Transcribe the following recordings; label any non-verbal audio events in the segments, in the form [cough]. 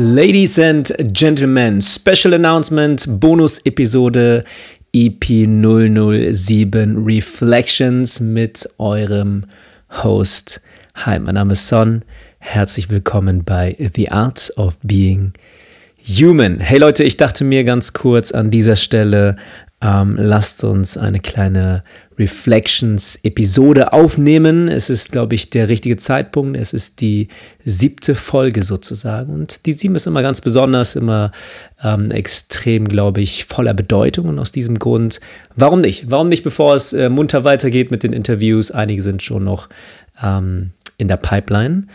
Ladies and Gentlemen, Special Announcement, Bonus-Episode EP007 Reflections mit eurem Host. Hi, mein Name ist Son. Herzlich willkommen bei The Art of Being Human. Hey Leute, ich dachte mir ganz kurz an dieser Stelle, ähm, lasst uns eine kleine Reflections-Episode aufnehmen. Es ist, glaube ich, der richtige Zeitpunkt. Es ist die siebte Folge sozusagen. Und die sieben ist immer ganz besonders, immer ähm, extrem, glaube ich, voller Bedeutung. Und aus diesem Grund, warum nicht? Warum nicht, bevor es äh, munter weitergeht mit den Interviews? Einige sind schon noch ähm, in der Pipeline.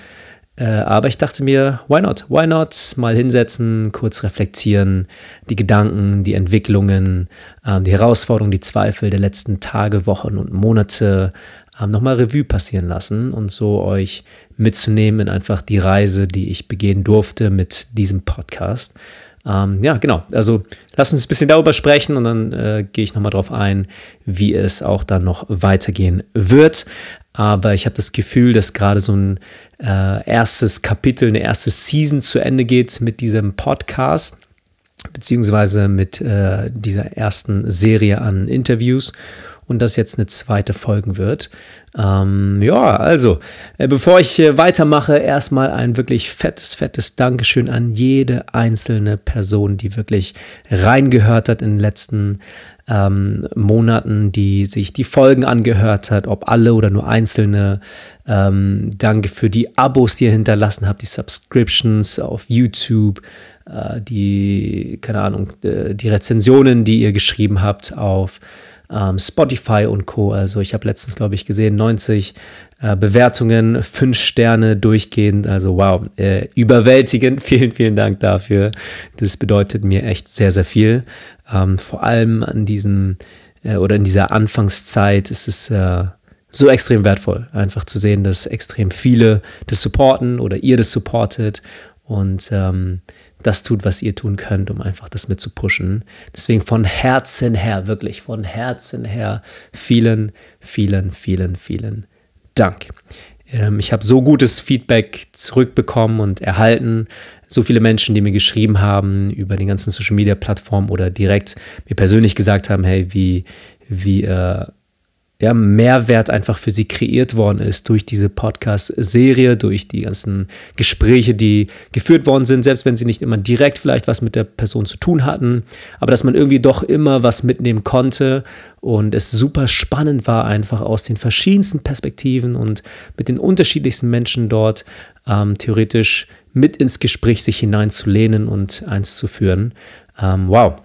Äh, aber ich dachte mir, why not? Why not? Mal hinsetzen, kurz reflektieren, die Gedanken, die Entwicklungen, ähm, die Herausforderungen, die Zweifel der letzten Tage, Wochen und Monate ähm, nochmal Revue passieren lassen und so euch mitzunehmen in einfach die Reise, die ich begehen durfte mit diesem Podcast. Ähm, ja, genau. Also lass uns ein bisschen darüber sprechen und dann äh, gehe ich nochmal drauf ein, wie es auch dann noch weitergehen wird. Aber ich habe das Gefühl, dass gerade so ein äh, erstes Kapitel, eine erste Season zu Ende geht mit diesem Podcast, beziehungsweise mit äh, dieser ersten Serie an Interviews und das jetzt eine zweite folgen wird. Ähm, ja, also, äh, bevor ich äh, weitermache, erstmal ein wirklich fettes, fettes Dankeschön an jede einzelne Person, die wirklich reingehört hat in den letzten ähm, Monaten, die sich die Folgen angehört hat, ob alle oder nur einzelne. Ähm, danke für die Abos, die ihr hinterlassen habt, die Subscriptions auf YouTube, äh, die, keine Ahnung, äh, die Rezensionen, die ihr geschrieben habt auf ähm, Spotify und Co. Also ich habe letztens, glaube ich, gesehen, 90 äh, Bewertungen, 5 Sterne durchgehend. Also wow, äh, überwältigend. [laughs] Vielen, vielen Dank dafür. Das bedeutet mir echt sehr, sehr viel. Ähm, vor allem an diesem äh, oder in dieser Anfangszeit ist es äh, so extrem wertvoll, einfach zu sehen, dass extrem viele das supporten oder ihr das supportet und ähm, das tut, was ihr tun könnt, um einfach das mit zu pushen. Deswegen von Herzen her, wirklich von Herzen her, vielen, vielen, vielen, vielen Dank. Ähm, ich habe so gutes Feedback zurückbekommen und erhalten. So viele Menschen, die mir geschrieben haben über die ganzen Social Media Plattformen oder direkt mir persönlich gesagt haben, hey, wie, wie äh, ja, Mehrwert einfach für sie kreiert worden ist durch diese Podcast-Serie, durch die ganzen Gespräche, die geführt worden sind, selbst wenn sie nicht immer direkt vielleicht was mit der Person zu tun hatten, aber dass man irgendwie doch immer was mitnehmen konnte und es super spannend war, einfach aus den verschiedensten Perspektiven und mit den unterschiedlichsten Menschen dort ähm, theoretisch mit ins Gespräch sich hineinzulehnen und eins zu führen. Ähm, wow.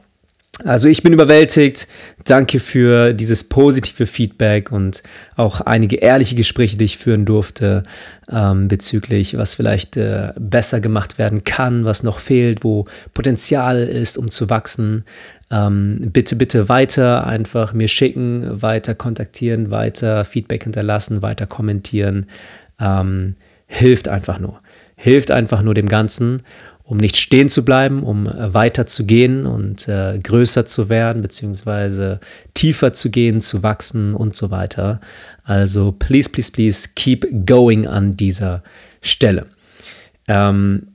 Also ich bin überwältigt. Danke für dieses positive Feedback und auch einige ehrliche Gespräche, die ich führen durfte ähm, bezüglich, was vielleicht äh, besser gemacht werden kann, was noch fehlt, wo Potenzial ist, um zu wachsen. Ähm, bitte, bitte weiter einfach mir schicken, weiter kontaktieren, weiter Feedback hinterlassen, weiter kommentieren. Ähm, hilft einfach nur. Hilft einfach nur dem Ganzen um nicht stehen zu bleiben, um äh, weiter zu gehen und äh, größer zu werden, beziehungsweise tiefer zu gehen, zu wachsen und so weiter. Also please, please, please keep going an dieser Stelle. Ähm,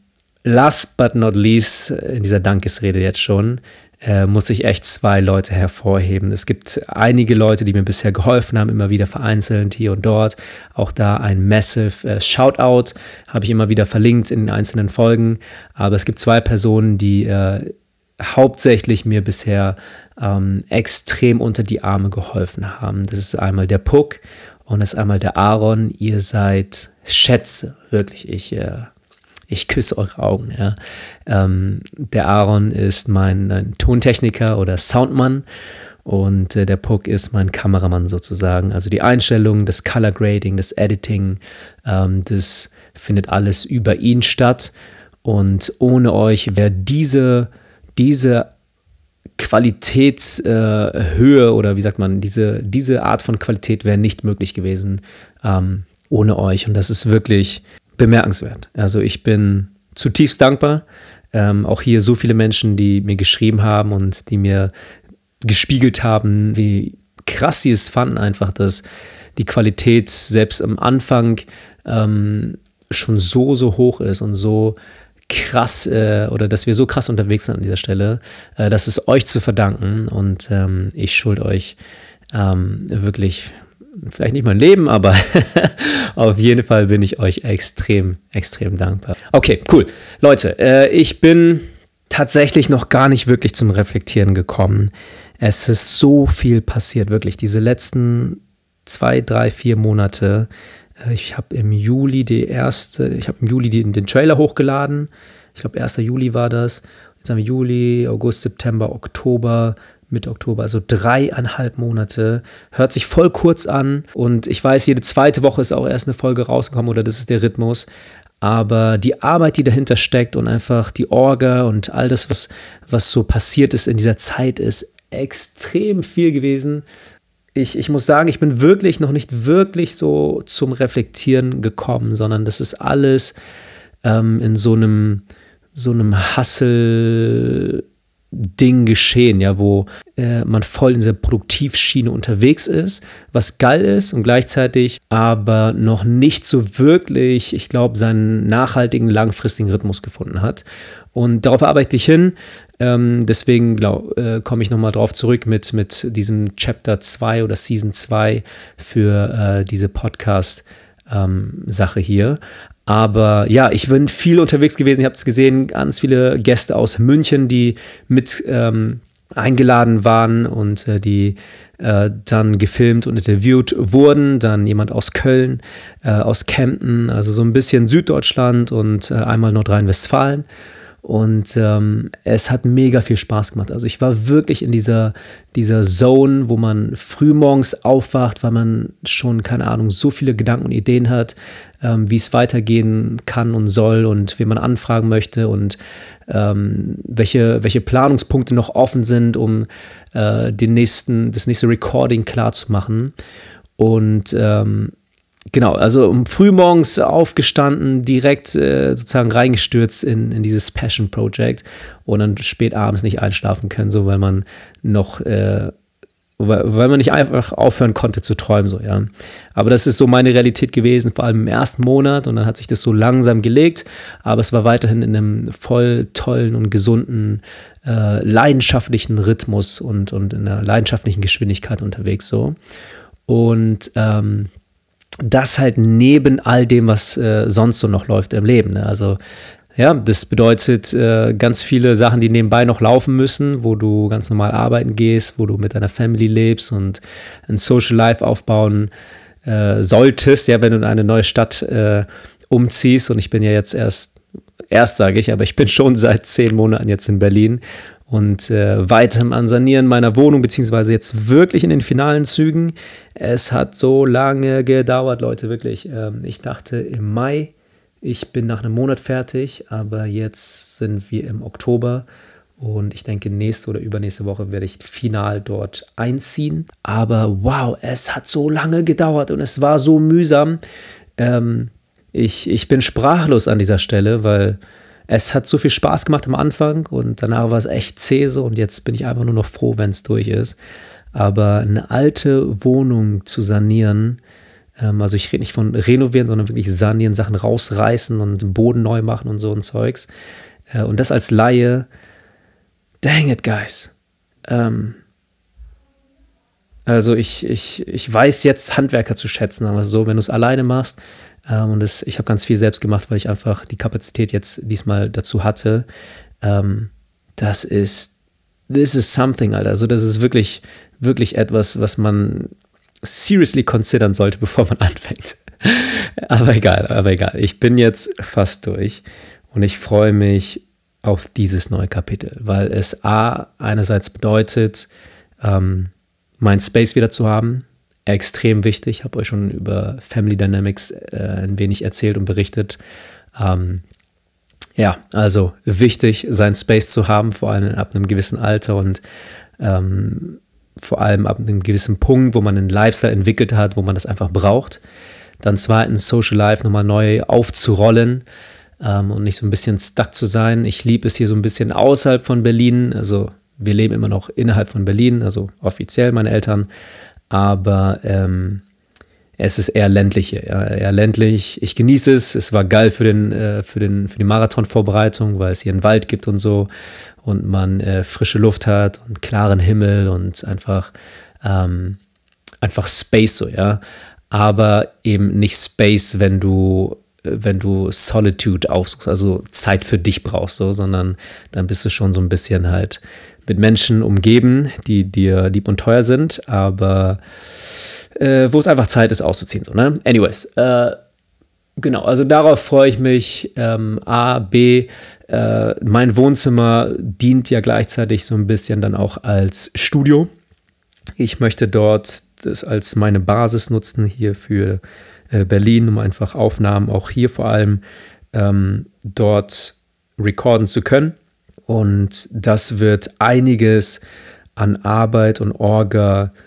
last but not least, in dieser Dankesrede jetzt schon, äh, muss ich echt zwei Leute hervorheben. Es gibt einige Leute, die mir bisher geholfen haben, immer wieder vereinzelt hier und dort. Auch da ein massive äh, Shoutout habe ich immer wieder verlinkt in den einzelnen Folgen. Aber es gibt zwei Personen, die äh, hauptsächlich mir bisher ähm, extrem unter die Arme geholfen haben. Das ist einmal der Puck und das ist einmal der Aaron. Ihr seid Schätze, wirklich. Ich äh, ich küsse eure Augen. Ja. Ähm, der Aaron ist mein Tontechniker oder Soundmann und äh, der Puck ist mein Kameramann sozusagen. Also die Einstellung, das Color Grading, das Editing, ähm, das findet alles über ihn statt. Und ohne euch wäre diese, diese Qualitätshöhe äh, oder wie sagt man, diese, diese Art von Qualität wäre nicht möglich gewesen ähm, ohne euch. Und das ist wirklich bemerkenswert. Also ich bin zutiefst dankbar. Ähm, auch hier so viele Menschen, die mir geschrieben haben und die mir gespiegelt haben, wie krass sie es fanden, einfach, dass die Qualität selbst am Anfang ähm, schon so, so hoch ist und so krass äh, oder dass wir so krass unterwegs sind an dieser Stelle. Äh, das ist euch zu verdanken und ähm, ich schuld euch ähm, wirklich vielleicht nicht mein Leben, aber [laughs] auf jeden Fall bin ich euch extrem, extrem dankbar. Okay, cool. Leute, äh, ich bin tatsächlich noch gar nicht wirklich zum Reflektieren gekommen. Es ist so viel passiert, wirklich. Diese letzten zwei, drei, vier Monate. Äh, ich habe im Juli die erste, ich habe im Juli den, den Trailer hochgeladen. Ich glaube, 1. Juli war das. Jetzt haben wir Juli, August, September, Oktober, Mitte Oktober, also dreieinhalb Monate. Hört sich voll kurz an und ich weiß, jede zweite Woche ist auch erst eine Folge rausgekommen oder das ist der Rhythmus. Aber die Arbeit, die dahinter steckt und einfach die Orga und all das, was, was so passiert ist in dieser Zeit, ist extrem viel gewesen. Ich, ich muss sagen, ich bin wirklich noch nicht wirklich so zum Reflektieren gekommen, sondern das ist alles ähm, in so einem, so einem Hassel Ding geschehen, ja, wo äh, man voll in dieser Produktivschiene unterwegs ist, was geil ist und gleichzeitig aber noch nicht so wirklich, ich glaube, seinen nachhaltigen, langfristigen Rhythmus gefunden hat. Und darauf arbeite ich hin. Ähm, deswegen äh, komme ich nochmal drauf zurück mit, mit diesem Chapter 2 oder Season 2 für äh, diese Podcast-Sache ähm, hier. Aber ja, ich bin viel unterwegs gewesen. Ihr habt es gesehen, ganz viele Gäste aus München, die mit ähm, eingeladen waren und äh, die äh, dann gefilmt und interviewt wurden. Dann jemand aus Köln, äh, aus Kempten, also so ein bisschen Süddeutschland und äh, einmal Nordrhein-Westfalen. Und ähm, es hat mega viel Spaß gemacht. Also ich war wirklich in dieser, dieser Zone, wo man frühmorgens aufwacht, weil man schon, keine Ahnung, so viele Gedanken und Ideen hat, ähm, wie es weitergehen kann und soll und wen man anfragen möchte und ähm, welche, welche Planungspunkte noch offen sind, um äh, den nächsten, das nächste Recording klar zu machen. Und ähm, genau, also um frühmorgens aufgestanden, direkt äh, sozusagen reingestürzt in, in dieses Passion Project und dann spät abends nicht einschlafen können, so weil man noch, äh, weil, weil man nicht einfach aufhören konnte zu träumen, so, ja. Aber das ist so meine Realität gewesen, vor allem im ersten Monat und dann hat sich das so langsam gelegt, aber es war weiterhin in einem voll tollen und gesunden, äh, leidenschaftlichen Rhythmus und, und in einer leidenschaftlichen Geschwindigkeit unterwegs, so. Und ähm, das halt neben all dem, was äh, sonst so noch läuft im Leben. Ne? Also ja, das bedeutet äh, ganz viele Sachen, die nebenbei noch laufen müssen, wo du ganz normal arbeiten gehst, wo du mit deiner Family lebst und ein Social Life aufbauen äh, solltest, ja, wenn du in eine neue Stadt äh, umziehst. Und ich bin ja jetzt erst, erst sage ich, aber ich bin schon seit zehn Monaten jetzt in Berlin und äh, weiterem an Sanieren meiner Wohnung, beziehungsweise jetzt wirklich in den finalen Zügen. Es hat so lange gedauert, Leute, wirklich. Ähm, ich dachte im Mai, ich bin nach einem Monat fertig, aber jetzt sind wir im Oktober und ich denke, nächste oder übernächste Woche werde ich final dort einziehen. Aber wow, es hat so lange gedauert und es war so mühsam. Ähm, ich, ich bin sprachlos an dieser Stelle, weil es hat so viel Spaß gemacht am Anfang und danach war es echt zäh so und jetzt bin ich einfach nur noch froh, wenn es durch ist. Aber eine alte Wohnung zu sanieren, also ich rede nicht von renovieren, sondern wirklich sanieren, Sachen rausreißen und den Boden neu machen und so ein Zeugs. Äh, und das als Laie, dang it, guys. Ähm, also ich, ich, ich weiß jetzt Handwerker zu schätzen, aber so, wenn du es alleine machst, ähm, und das, ich habe ganz viel selbst gemacht, weil ich einfach die Kapazität jetzt diesmal dazu hatte. Ähm, das ist, this is something, Alter. Also das ist wirklich, wirklich etwas, was man seriously considern sollte, [laughs] bevor man anfängt. aber egal, aber egal. Ich bin jetzt fast durch und ich freue mich auf dieses neue Kapitel, weil es A einerseits bedeutet, ähm, mein Space wieder zu haben, extrem wichtig. Ich habe euch schon über Family Dynamics äh, ein wenig erzählt und berichtet. Ähm, ja, also wichtig, sein Space zu haben, vor allem ab einem gewissen Alter und ähm, vor allem ab einem gewissen Punkt, wo man einen Lifestyle entwickelt hat, wo man das einfach braucht. Dann zweitens Social Life nochmal neu aufzurollen ähm, und nicht so ein bisschen stuck zu sein. Ich liebe es hier so ein bisschen außerhalb von Berlin. Also wir leben immer noch innerhalb von Berlin, also offiziell meine Eltern. Aber ähm, es ist eher ländliche, ja, eher ländlich. Ich genieße es. Es war geil für, den, äh, für, den, für die Marathonvorbereitung, weil es hier einen Wald gibt und so und man äh, frische Luft hat und klaren Himmel und einfach, ähm, einfach Space so, ja. Aber eben nicht Space, wenn du wenn du Solitude aufsuchst, also Zeit für dich brauchst, so, sondern dann bist du schon so ein bisschen halt mit Menschen umgeben, die dir lieb und teuer sind, aber äh, wo es einfach Zeit ist, auszuziehen. So, ne? Anyways, äh, genau, also darauf freue ich mich. Ähm, A, B, äh, mein Wohnzimmer dient ja gleichzeitig so ein bisschen dann auch als Studio. Ich möchte dort das als meine Basis nutzen hier für äh, Berlin, um einfach Aufnahmen auch hier vor allem ähm, dort recorden zu können. Und das wird einiges an Arbeit und Orga hm,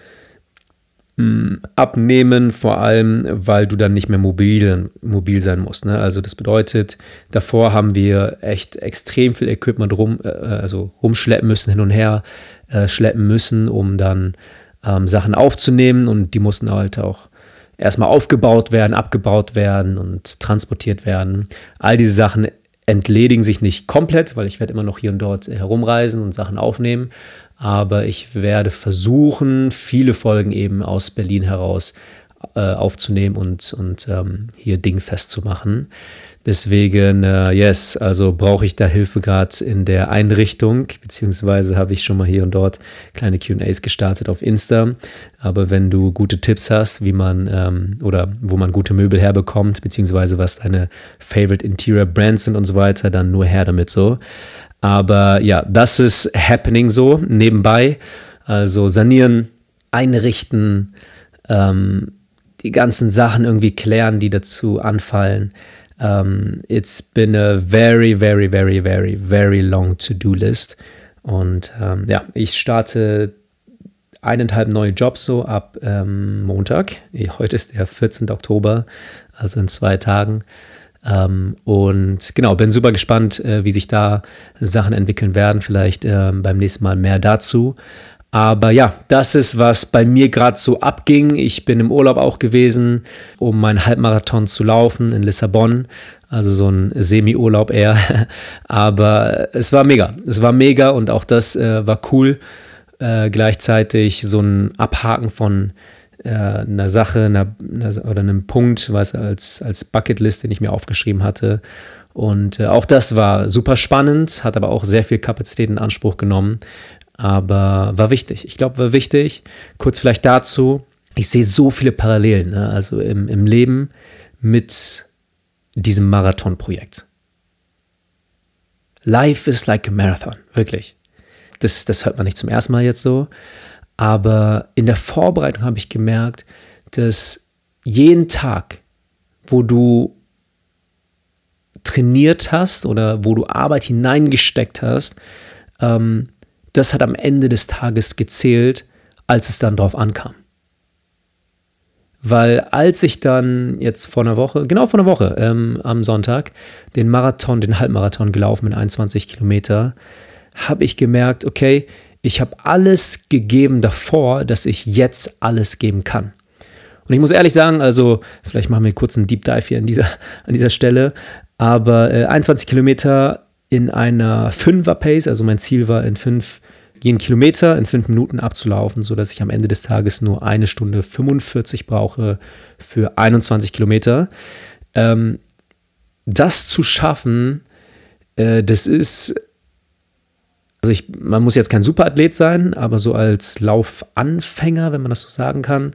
abnehmen, vor allem, weil du dann nicht mehr mobil, mobil sein musst. Ne? Also das bedeutet, davor haben wir echt extrem viel Equipment rum, äh, also rumschleppen müssen, hin und her äh, schleppen müssen, um dann ähm, Sachen aufzunehmen und die mussten halt auch erstmal aufgebaut werden, abgebaut werden und transportiert werden. All diese Sachen entledigen sich nicht komplett, weil ich werde immer noch hier und dort herumreisen und Sachen aufnehmen. Aber ich werde versuchen, viele Folgen eben aus Berlin heraus äh, aufzunehmen und, und ähm, hier Ding festzumachen. Deswegen, äh, yes, also brauche ich da Hilfe gerade in der Einrichtung, beziehungsweise habe ich schon mal hier und dort kleine QAs gestartet auf Insta. Aber wenn du gute Tipps hast, wie man ähm, oder wo man gute Möbel herbekommt, beziehungsweise was deine Favorite Interior Brands sind und so weiter, dann nur her damit so. Aber ja, das ist happening so nebenbei. Also sanieren, einrichten, ähm, die ganzen Sachen irgendwie klären, die dazu anfallen um, it's been a very, very, very, very, very long to-do list. Und ähm, ja, ich starte eineinhalb neue Jobs so ab ähm, Montag. Heute ist der 14. Oktober, also in zwei Tagen. Ähm, und genau, bin super gespannt, äh, wie sich da Sachen entwickeln werden. Vielleicht äh, beim nächsten Mal mehr dazu. Aber ja, das ist, was bei mir gerade so abging. Ich bin im Urlaub auch gewesen, um meinen Halbmarathon zu laufen in Lissabon. Also so ein Semi-Urlaub eher. [laughs] Aber es war mega. Es war mega und auch das äh, war cool. Äh, gleichzeitig so ein Abhaken von äh, einer Sache einer, einer, oder einem Punkt, was als, als Bucketlist, den ich mir aufgeschrieben hatte. Und äh, auch das war super spannend, hat aber auch sehr viel Kapazität in Anspruch genommen aber war wichtig. Ich glaube, war wichtig. Kurz vielleicht dazu, ich sehe so viele Parallelen, ne? also im, im Leben mit diesem Marathonprojekt. Life is like a marathon, wirklich. Das, das hört man nicht zum ersten Mal jetzt so. Aber in der Vorbereitung habe ich gemerkt, dass jeden Tag, wo du trainiert hast oder wo du Arbeit hineingesteckt hast, ähm, das hat am Ende des Tages gezählt, als es dann drauf ankam. Weil als ich dann jetzt vor einer Woche, genau vor einer Woche ähm, am Sonntag, den Marathon, den Halbmarathon gelaufen mit 21 Kilometer, habe ich gemerkt, okay, ich habe alles gegeben davor, dass ich jetzt alles geben kann. Und ich muss ehrlich sagen, also vielleicht machen wir kurz einen Deep Dive hier an dieser, an dieser Stelle, aber äh, 21 Kilometer in einer 5er Pace, also mein Ziel war in fünf jeden Kilometer in fünf Minuten abzulaufen, sodass ich am Ende des Tages nur eine Stunde 45 brauche für 21 Kilometer. Ähm, das zu schaffen, äh, das ist, also ich, man muss jetzt kein Superathlet sein, aber so als Laufanfänger, wenn man das so sagen kann,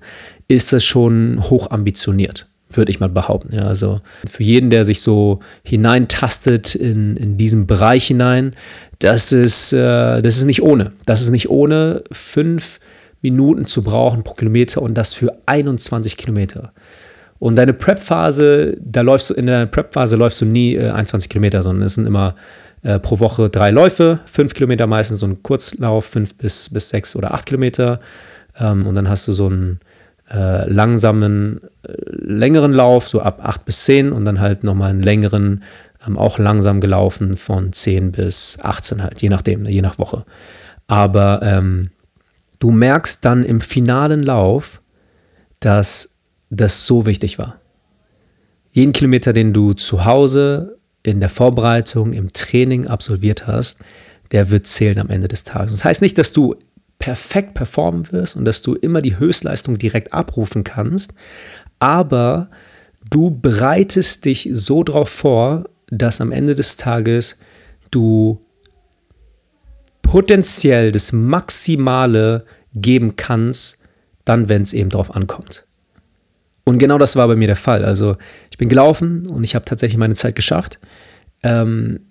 ist das schon hoch ambitioniert würde ich mal behaupten. Ja, also für jeden, der sich so hineintastet in, in diesen Bereich hinein, das ist, äh, das ist nicht ohne. Das ist nicht ohne, fünf Minuten zu brauchen pro Kilometer und das für 21 Kilometer. Und deine Prep-Phase, da läufst du, in der Prep-Phase läufst du nie äh, 21 Kilometer, sondern es sind immer äh, pro Woche drei Läufe, fünf Kilometer meistens so ein Kurzlauf, fünf bis, bis sechs oder acht Kilometer. Ähm, und dann hast du so einen äh, langsamen, äh, längeren Lauf, so ab 8 bis 10 und dann halt nochmal einen längeren, ähm, auch langsam gelaufen von 10 bis 18 halt, je nachdem, je nach Woche. Aber ähm, du merkst dann im finalen Lauf, dass das so wichtig war. Jeden Kilometer, den du zu Hause in der Vorbereitung, im Training absolviert hast, der wird zählen am Ende des Tages. Das heißt nicht, dass du perfekt performen wirst und dass du immer die Höchstleistung direkt abrufen kannst, aber du bereitest dich so darauf vor, dass am Ende des Tages du potenziell das Maximale geben kannst, dann, wenn es eben drauf ankommt. Und genau das war bei mir der Fall. Also ich bin gelaufen und ich habe tatsächlich meine Zeit geschafft. Ähm,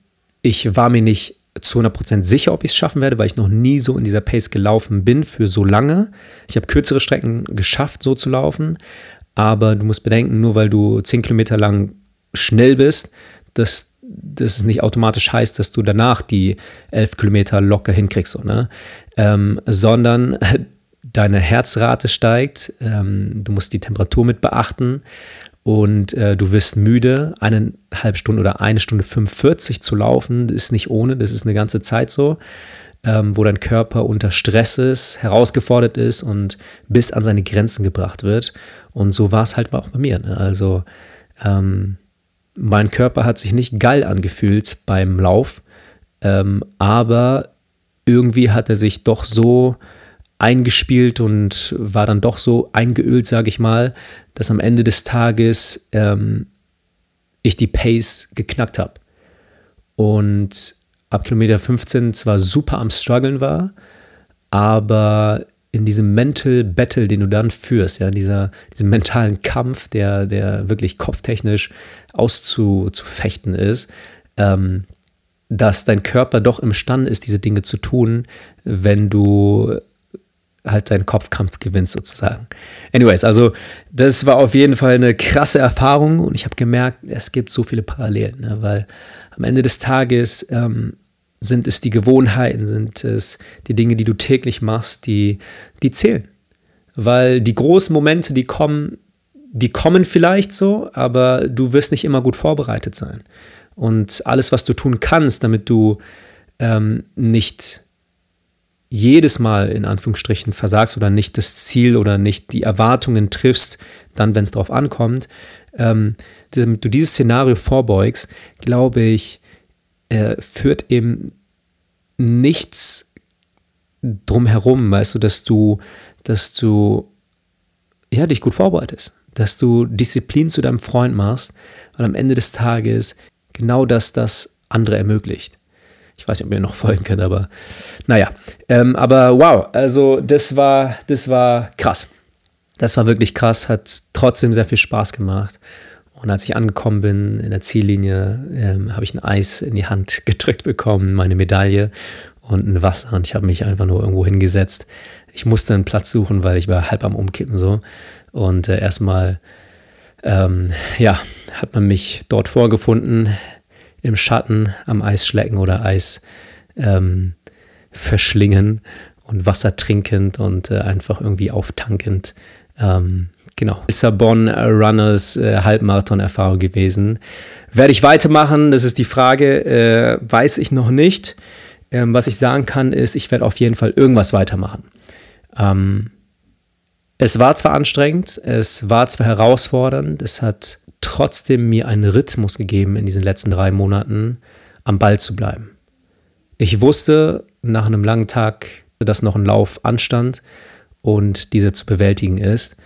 ich war mir nicht zu 100% sicher, ob ich es schaffen werde, weil ich noch nie so in dieser Pace gelaufen bin für so lange. Ich habe kürzere Strecken geschafft, so zu laufen. Aber du musst bedenken, nur weil du 10 Kilometer lang schnell bist, dass das nicht automatisch heißt, dass du danach die 11 Kilometer locker hinkriegst, so, ne? Ähm, sondern [laughs] deine Herzrate steigt, ähm, du musst die Temperatur mit beachten und äh, du wirst müde. Eineinhalb Stunden oder eine Stunde 45 zu laufen, ist nicht ohne, das ist eine ganze Zeit so, ähm, wo dein Körper unter Stress ist, herausgefordert ist und bis an seine Grenzen gebracht wird. Und so war es halt auch bei mir. Ne? Also ähm, mein Körper hat sich nicht geil angefühlt beim Lauf, ähm, aber irgendwie hat er sich doch so eingespielt und war dann doch so eingeölt, sage ich mal, dass am Ende des Tages ähm, ich die Pace geknackt habe. Und ab Kilometer 15 zwar super am Struggeln war, aber in diesem Mental Battle, den du dann führst, ja, dieser, diesem mentalen Kampf, der, der wirklich kopftechnisch auszufechten ist, ähm, dass dein Körper doch imstande ist, diese Dinge zu tun, wenn du halt deinen Kopfkampf gewinnst sozusagen. Anyways, also das war auf jeden Fall eine krasse Erfahrung und ich habe gemerkt, es gibt so viele Parallelen, ne? weil am Ende des Tages ähm, sind es die Gewohnheiten, sind es die Dinge, die du täglich machst, die, die zählen. Weil die großen Momente, die kommen, die kommen vielleicht so, aber du wirst nicht immer gut vorbereitet sein. Und alles, was du tun kannst, damit du ähm, nicht jedes Mal in Anführungsstrichen versagst oder nicht das Ziel oder nicht die Erwartungen triffst, dann, wenn es darauf ankommt, ähm, damit du dieses Szenario vorbeugst, glaube ich, äh, führt eben nichts drumherum, weißt du, dass du, dass du ja, dich gut vorbereitest, dass du Disziplin zu deinem Freund machst, weil am Ende des Tages genau das das andere ermöglicht. Ich weiß nicht, ob ihr noch folgen könnt, aber naja. Ähm, aber wow, also das war, das war krass. Das war wirklich krass, hat trotzdem sehr viel Spaß gemacht. Und als ich angekommen bin in der Ziellinie, ähm, habe ich ein Eis in die Hand [laughs] gedrückt bekommen, meine Medaille und ein Wasser. Und ich habe mich einfach nur irgendwo hingesetzt. Ich musste einen Platz suchen, weil ich war halb am Umkippen so. Und äh, erstmal, ähm, ja, hat man mich dort vorgefunden, im Schatten am Eis schlecken oder Eis ähm, verschlingen und Wasser trinkend und äh, einfach irgendwie auftankend. Ähm, genau. Lissabon Runners äh, Halbmarathon-Erfahrung gewesen. Werde ich weitermachen? Das ist die Frage. Äh, weiß ich noch nicht. Ähm, was ich sagen kann, ist, ich werde auf jeden Fall irgendwas weitermachen. Ähm, es war zwar anstrengend, es war zwar herausfordernd, es hat trotzdem mir einen Rhythmus gegeben in diesen letzten drei Monaten, am Ball zu bleiben. Ich wusste nach einem langen Tag, dass noch ein Lauf anstand und dieser zu bewältigen ist.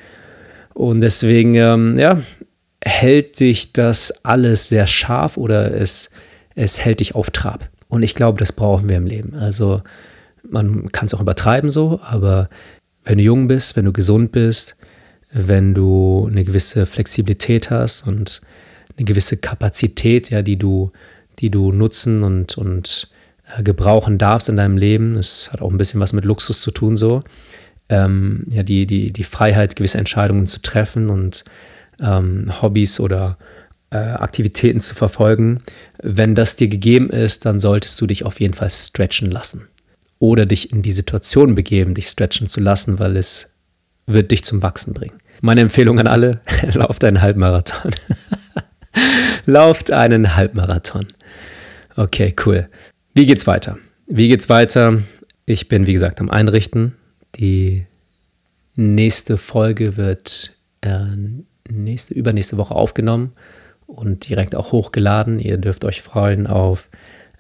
Und deswegen, ähm, ja, hält dich das alles sehr scharf oder es, es hält dich auf Trab. Und ich glaube, das brauchen wir im Leben. Also man kann es auch übertreiben so, aber wenn du jung bist, wenn du gesund bist, wenn du eine gewisse Flexibilität hast und eine gewisse Kapazität, ja, die du, die du nutzen und, und äh, gebrauchen darfst in deinem Leben. Es hat auch ein bisschen was mit Luxus zu tun, so. Ähm, ja, die, die, die Freiheit, gewisse Entscheidungen zu treffen und ähm, Hobbys oder äh, Aktivitäten zu verfolgen. Wenn das dir gegeben ist, dann solltest du dich auf jeden Fall stretchen lassen. Oder dich in die Situation begeben, dich stretchen zu lassen, weil es wird dich zum Wachsen bringen. Meine Empfehlung an alle, [laughs] lauft einen Halbmarathon. [laughs] lauft einen Halbmarathon. Okay, cool. Wie geht's weiter? Wie geht's weiter? Ich bin, wie gesagt, am Einrichten. Die nächste Folge wird äh, nächste, übernächste Woche aufgenommen und direkt auch hochgeladen. Ihr dürft euch freuen auf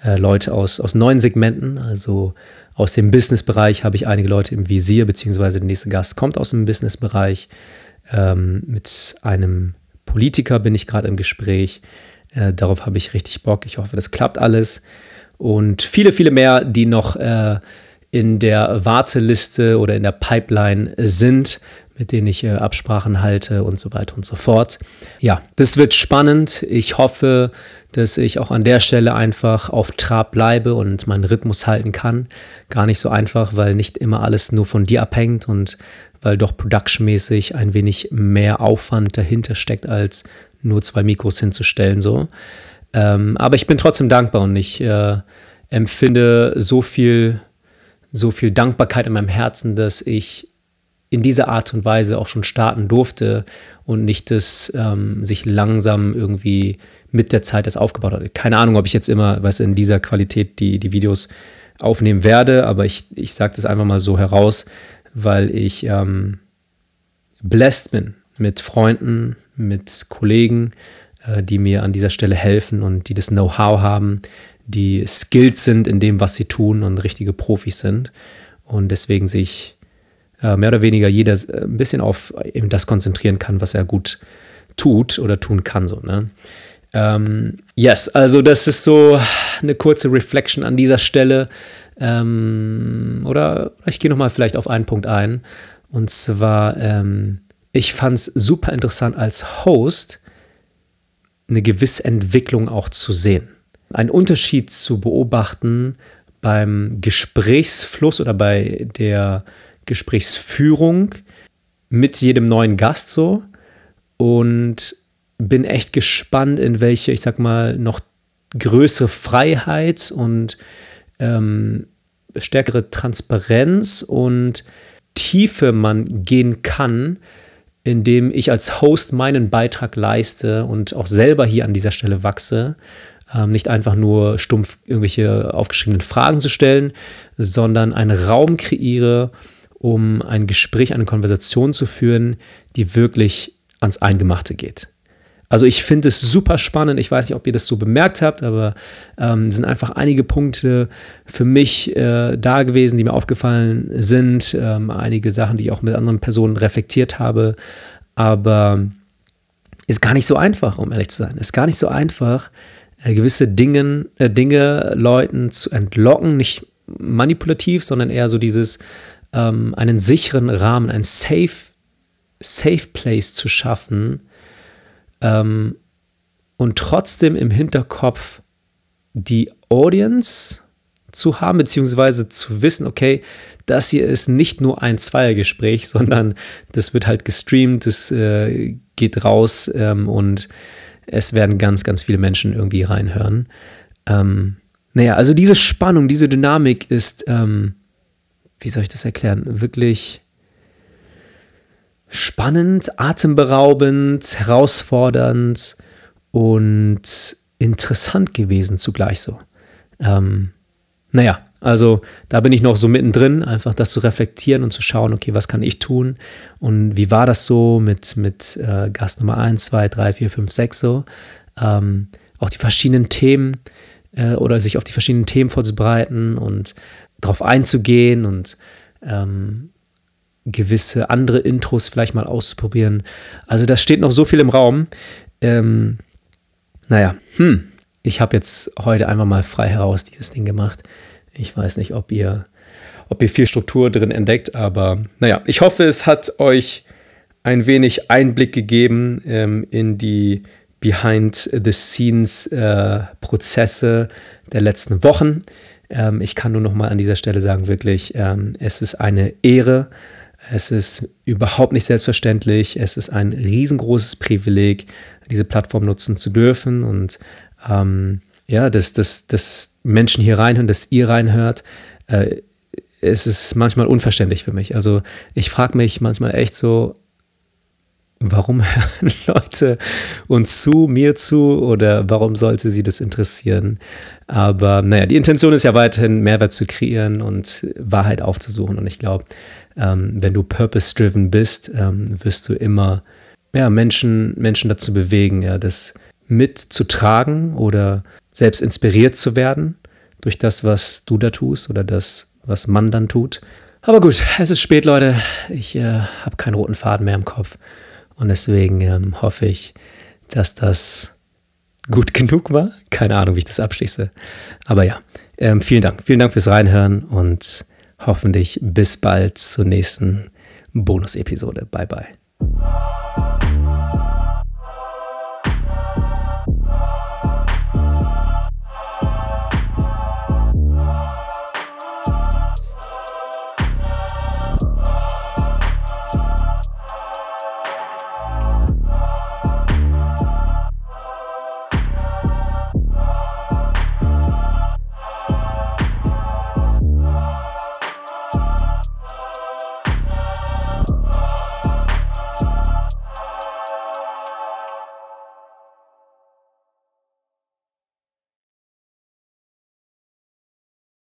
äh, Leute aus, aus neuen Segmenten. Also aus dem Business-Bereich habe ich einige Leute im Visier, beziehungsweise der nächste Gast kommt aus dem Business-Bereich. Ähm, mit einem Politiker bin ich gerade im Gespräch. Äh, darauf habe ich richtig Bock. Ich hoffe, das klappt alles. Und viele, viele mehr, die noch äh, in der Warteliste oder in der Pipeline sind mit denen ich äh, Absprachen halte und so weiter und so fort. Ja, das wird spannend. Ich hoffe, dass ich auch an der Stelle einfach auf Trab bleibe und meinen Rhythmus halten kann. Gar nicht so einfach, weil nicht immer alles nur von dir abhängt und weil doch productionmäßig ein wenig mehr Aufwand dahinter steckt, als nur zwei Mikros hinzustellen. So. Ähm, aber ich bin trotzdem dankbar und ich äh, empfinde so viel, so viel Dankbarkeit in meinem Herzen, dass ich in dieser Art und Weise auch schon starten durfte und nicht das ähm, sich langsam irgendwie mit der Zeit das aufgebaut hat. Keine Ahnung, ob ich jetzt immer was in dieser Qualität die, die Videos aufnehmen werde, aber ich, ich sage das einfach mal so heraus, weil ich ähm, blessed bin mit Freunden, mit Kollegen, äh, die mir an dieser Stelle helfen und die das Know-how haben, die skilled sind in dem, was sie tun und richtige Profis sind. Und deswegen sich äh, mehr oder weniger jeder äh, ein bisschen auf eben das konzentrieren kann, was er gut tut oder tun kann. So, ne? Ähm, yes, also das ist so eine kurze Reflection an dieser Stelle. Ähm, oder ich gehe nochmal vielleicht auf einen Punkt ein. Und zwar, ähm, ich fand es super interessant als Host eine gewisse Entwicklung auch zu sehen. Einen Unterschied zu beobachten beim Gesprächsfluss oder bei der Gesprächsführung mit jedem neuen Gast so und bin echt gespannt, in welche, ich sag mal, noch größere Freiheit und ähm, stärkere Transparenz und Tiefe man gehen kann, indem ich als Host meinen Beitrag leiste und auch selber hier an dieser Stelle wachse. Ähm, nicht einfach nur stumpf irgendwelche aufgeschriebenen Fragen zu stellen, sondern einen Raum kreiere, um ein Gespräch, eine Konversation zu führen, die wirklich ans Eingemachte geht. Also ich finde es super spannend. Ich weiß nicht, ob ihr das so bemerkt habt, aber ähm, sind einfach einige Punkte für mich äh, da gewesen, die mir aufgefallen sind. Ähm, einige Sachen, die ich auch mit anderen Personen reflektiert habe. Aber ist gar nicht so einfach, um ehrlich zu sein. Ist gar nicht so einfach, äh, gewisse Dingen, äh, Dinge Leuten zu entlocken. Nicht manipulativ, sondern eher so dieses, ähm, einen sicheren Rahmen, ein safe, safe Place zu schaffen ähm, und trotzdem im Hinterkopf die Audience zu haben, beziehungsweise zu wissen, okay, das hier ist nicht nur ein Zweiergespräch, [laughs] sondern das wird halt gestreamt, das äh, geht raus ähm, und es werden ganz, ganz viele Menschen irgendwie reinhören. Ähm, naja, also diese Spannung, diese Dynamik ist ähm, wie soll ich das erklären, wirklich spannend, atemberaubend, herausfordernd und interessant gewesen zugleich so. Ähm, naja, also da bin ich noch so mittendrin, einfach das zu reflektieren und zu schauen, okay, was kann ich tun und wie war das so mit, mit äh, Gast Nummer 1, 2, 3, 4, 5, 6 so. Ähm, auch die verschiedenen Themen äh, oder sich auf die verschiedenen Themen vorzubereiten und drauf einzugehen und ähm, gewisse andere Intros vielleicht mal auszuprobieren. Also da steht noch so viel im Raum. Ähm, naja, hm, ich habe jetzt heute einfach mal frei heraus dieses Ding gemacht. Ich weiß nicht, ob ihr, ob ihr viel Struktur drin entdeckt, aber naja, ich hoffe, es hat euch ein wenig Einblick gegeben ähm, in die Behind-the-Scenes-Prozesse äh, der letzten Wochen. Ähm, ich kann nur noch mal an dieser Stelle sagen, wirklich, ähm, es ist eine Ehre. Es ist überhaupt nicht selbstverständlich. Es ist ein riesengroßes Privileg, diese Plattform nutzen zu dürfen und ähm, ja, dass, dass, dass Menschen hier reinhören, dass ihr reinhört. Äh, es ist manchmal unverständlich für mich. Also ich frage mich manchmal echt so, warum [laughs] hören Leute uns zu, mir zu oder warum sollte sie das interessieren? Aber naja, die Intention ist ja weiterhin Mehrwert zu kreieren und Wahrheit aufzusuchen. Und ich glaube, ähm, wenn du purpose-driven bist, ähm, wirst du immer ja, Menschen, Menschen dazu bewegen, ja, das mitzutragen oder selbst inspiriert zu werden durch das, was du da tust oder das, was man dann tut. Aber gut, es ist spät, Leute. Ich äh, habe keinen roten Faden mehr im Kopf. Und deswegen ähm, hoffe ich, dass das gut genug war. Keine Ahnung, wie ich das abschließe. Aber ja, ähm, vielen Dank. Vielen Dank fürs Reinhören und hoffentlich bis bald zur nächsten Bonus-Episode. Bye, bye.